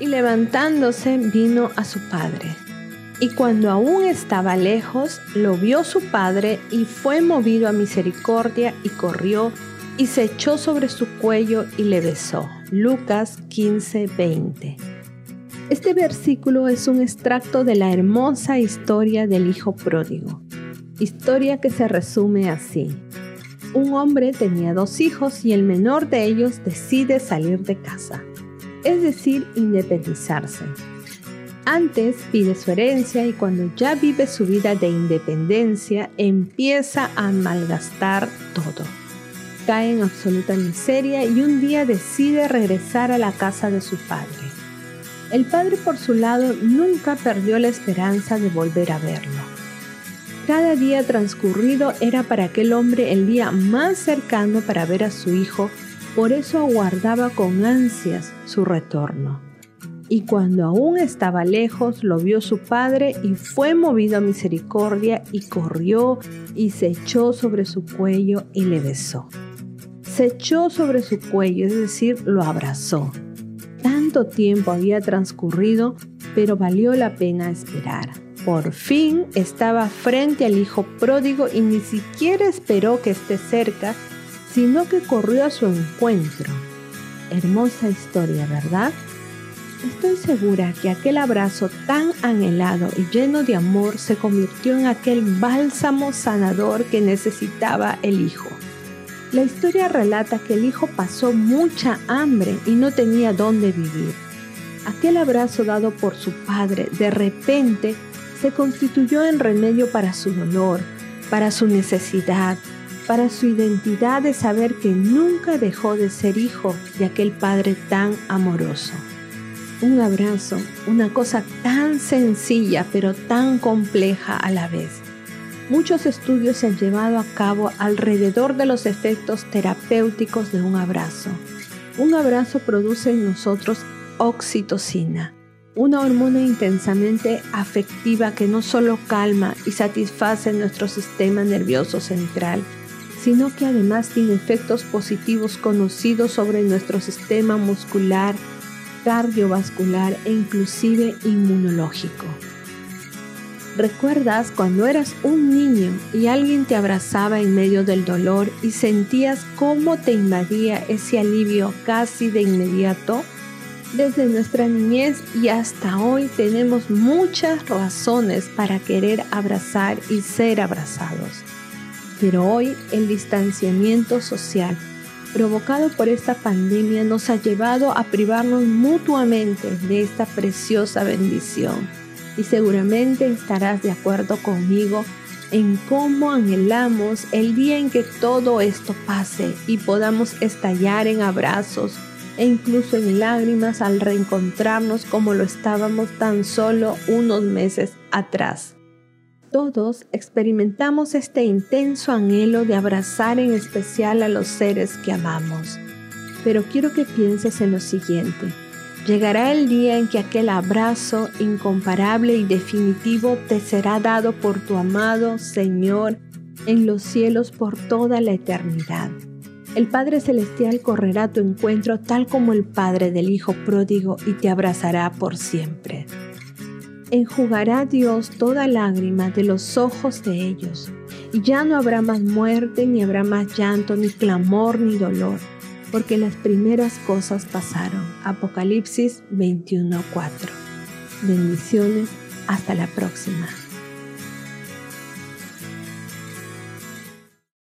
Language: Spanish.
y levantándose vino a su padre. Y cuando aún estaba lejos, lo vio su padre y fue movido a misericordia y corrió y se echó sobre su cuello y le besó. Lucas 15:20. Este versículo es un extracto de la hermosa historia del Hijo Pródigo, historia que se resume así. Un hombre tenía dos hijos y el menor de ellos decide salir de casa, es decir, independizarse. Antes pide su herencia y cuando ya vive su vida de independencia empieza a malgastar todo. Cae en absoluta miseria y un día decide regresar a la casa de su padre. El padre por su lado nunca perdió la esperanza de volver a verlo. Cada día transcurrido era para aquel hombre el día más cercano para ver a su hijo, por eso aguardaba con ansias su retorno. Y cuando aún estaba lejos, lo vio su padre y fue movido a misericordia y corrió y se echó sobre su cuello y le besó. Se echó sobre su cuello, es decir, lo abrazó. Tanto tiempo había transcurrido, pero valió la pena esperar. Por fin estaba frente al hijo pródigo y ni siquiera esperó que esté cerca, sino que corrió a su encuentro. Hermosa historia, ¿verdad? Estoy segura que aquel abrazo tan anhelado y lleno de amor se convirtió en aquel bálsamo sanador que necesitaba el hijo. La historia relata que el hijo pasó mucha hambre y no tenía dónde vivir. Aquel abrazo dado por su padre de repente se constituyó en remedio para su dolor, para su necesidad, para su identidad de saber que nunca dejó de ser hijo de aquel padre tan amoroso. Un abrazo, una cosa tan sencilla pero tan compleja a la vez. Muchos estudios se han llevado a cabo alrededor de los efectos terapéuticos de un abrazo. Un abrazo produce en nosotros oxitocina, una hormona intensamente afectiva que no solo calma y satisface nuestro sistema nervioso central, sino que además tiene efectos positivos conocidos sobre nuestro sistema muscular, cardiovascular e inclusive inmunológico. ¿Recuerdas cuando eras un niño y alguien te abrazaba en medio del dolor y sentías cómo te invadía ese alivio casi de inmediato? Desde nuestra niñez y hasta hoy tenemos muchas razones para querer abrazar y ser abrazados. Pero hoy el distanciamiento social provocado por esta pandemia nos ha llevado a privarnos mutuamente de esta preciosa bendición y seguramente estarás de acuerdo conmigo en cómo anhelamos el día en que todo esto pase y podamos estallar en abrazos e incluso en lágrimas al reencontrarnos como lo estábamos tan solo unos meses atrás. Todos experimentamos este intenso anhelo de abrazar en especial a los seres que amamos. Pero quiero que pienses en lo siguiente. Llegará el día en que aquel abrazo incomparable y definitivo te será dado por tu amado Señor en los cielos por toda la eternidad. El Padre Celestial correrá a tu encuentro tal como el Padre del Hijo pródigo y te abrazará por siempre. Enjugará Dios toda lágrima de los ojos de ellos, y ya no habrá más muerte, ni habrá más llanto, ni clamor, ni dolor porque las primeras cosas pasaron. Apocalipsis 21:4. Bendiciones, hasta la próxima.